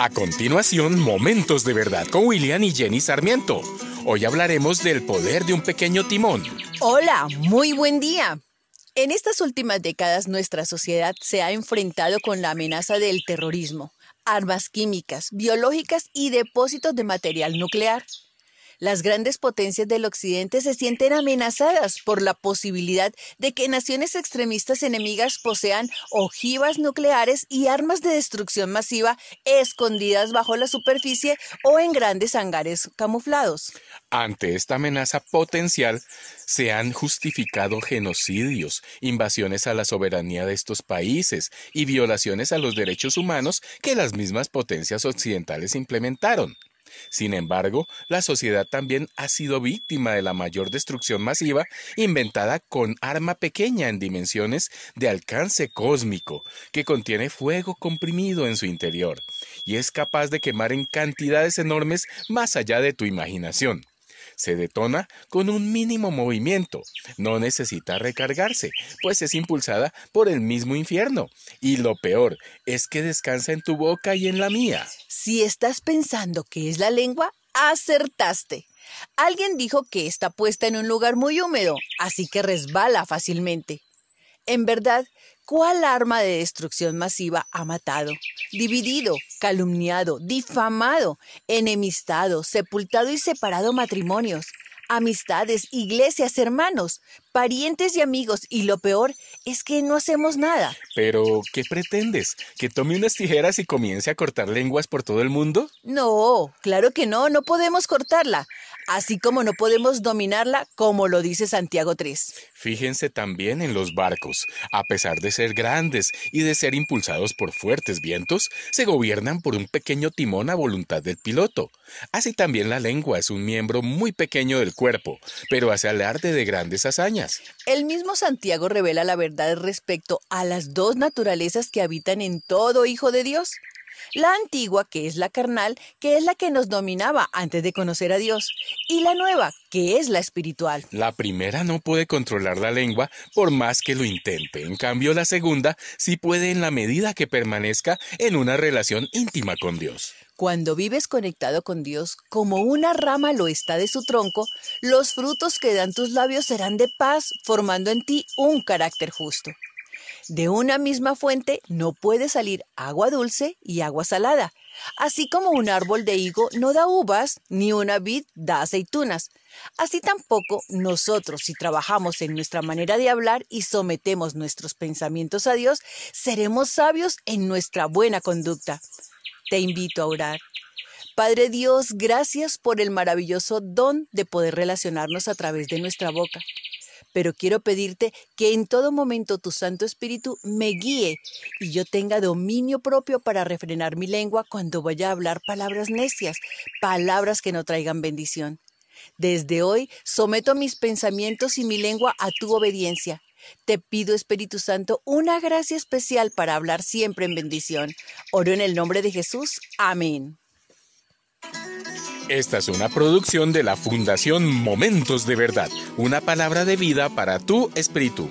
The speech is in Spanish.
A continuación, Momentos de Verdad con William y Jenny Sarmiento. Hoy hablaremos del poder de un pequeño timón. Hola, muy buen día. En estas últimas décadas nuestra sociedad se ha enfrentado con la amenaza del terrorismo, armas químicas, biológicas y depósitos de material nuclear. Las grandes potencias del Occidente se sienten amenazadas por la posibilidad de que naciones extremistas enemigas posean ojivas nucleares y armas de destrucción masiva escondidas bajo la superficie o en grandes hangares camuflados. Ante esta amenaza potencial, se han justificado genocidios, invasiones a la soberanía de estos países y violaciones a los derechos humanos que las mismas potencias occidentales implementaron. Sin embargo, la sociedad también ha sido víctima de la mayor destrucción masiva inventada con arma pequeña en dimensiones de alcance cósmico, que contiene fuego comprimido en su interior y es capaz de quemar en cantidades enormes más allá de tu imaginación se detona con un mínimo movimiento. No necesita recargarse, pues es impulsada por el mismo infierno. Y lo peor es que descansa en tu boca y en la mía. Si estás pensando que es la lengua, acertaste. Alguien dijo que está puesta en un lugar muy húmedo, así que resbala fácilmente. En verdad, ¿cuál arma de destrucción masiva ha matado, dividido, calumniado, difamado, enemistado, sepultado y separado matrimonios, amistades, iglesias, hermanos, parientes y amigos, y lo peor es que no hacemos nada. Pero, ¿qué pretendes? ¿Que tome unas tijeras y comience a cortar lenguas por todo el mundo? No, claro que no, no podemos cortarla así como no podemos dominarla, como lo dice Santiago 3. Fíjense también en los barcos. A pesar de ser grandes y de ser impulsados por fuertes vientos, se gobiernan por un pequeño timón a voluntad del piloto. Así también la lengua es un miembro muy pequeño del cuerpo, pero hace alarde de grandes hazañas. El mismo Santiago revela la verdad respecto a las dos naturalezas que habitan en todo hijo de Dios. La antigua, que es la carnal, que es la que nos dominaba antes de conocer a Dios, y la nueva, que es la espiritual. La primera no puede controlar la lengua por más que lo intente. En cambio, la segunda sí puede en la medida que permanezca en una relación íntima con Dios. Cuando vives conectado con Dios, como una rama lo está de su tronco, los frutos que dan tus labios serán de paz, formando en ti un carácter justo. De una misma fuente no puede salir agua dulce y agua salada, así como un árbol de higo no da uvas, ni una vid da aceitunas. Así tampoco nosotros, si trabajamos en nuestra manera de hablar y sometemos nuestros pensamientos a Dios, seremos sabios en nuestra buena conducta. Te invito a orar. Padre Dios, gracias por el maravilloso don de poder relacionarnos a través de nuestra boca pero quiero pedirte que en todo momento tu Santo Espíritu me guíe y yo tenga dominio propio para refrenar mi lengua cuando vaya a hablar palabras necias, palabras que no traigan bendición. Desde hoy someto mis pensamientos y mi lengua a tu obediencia. Te pido, Espíritu Santo, una gracia especial para hablar siempre en bendición. Oro en el nombre de Jesús. Amén. Esta es una producción de la Fundación Momentos de Verdad, una palabra de vida para tu espíritu.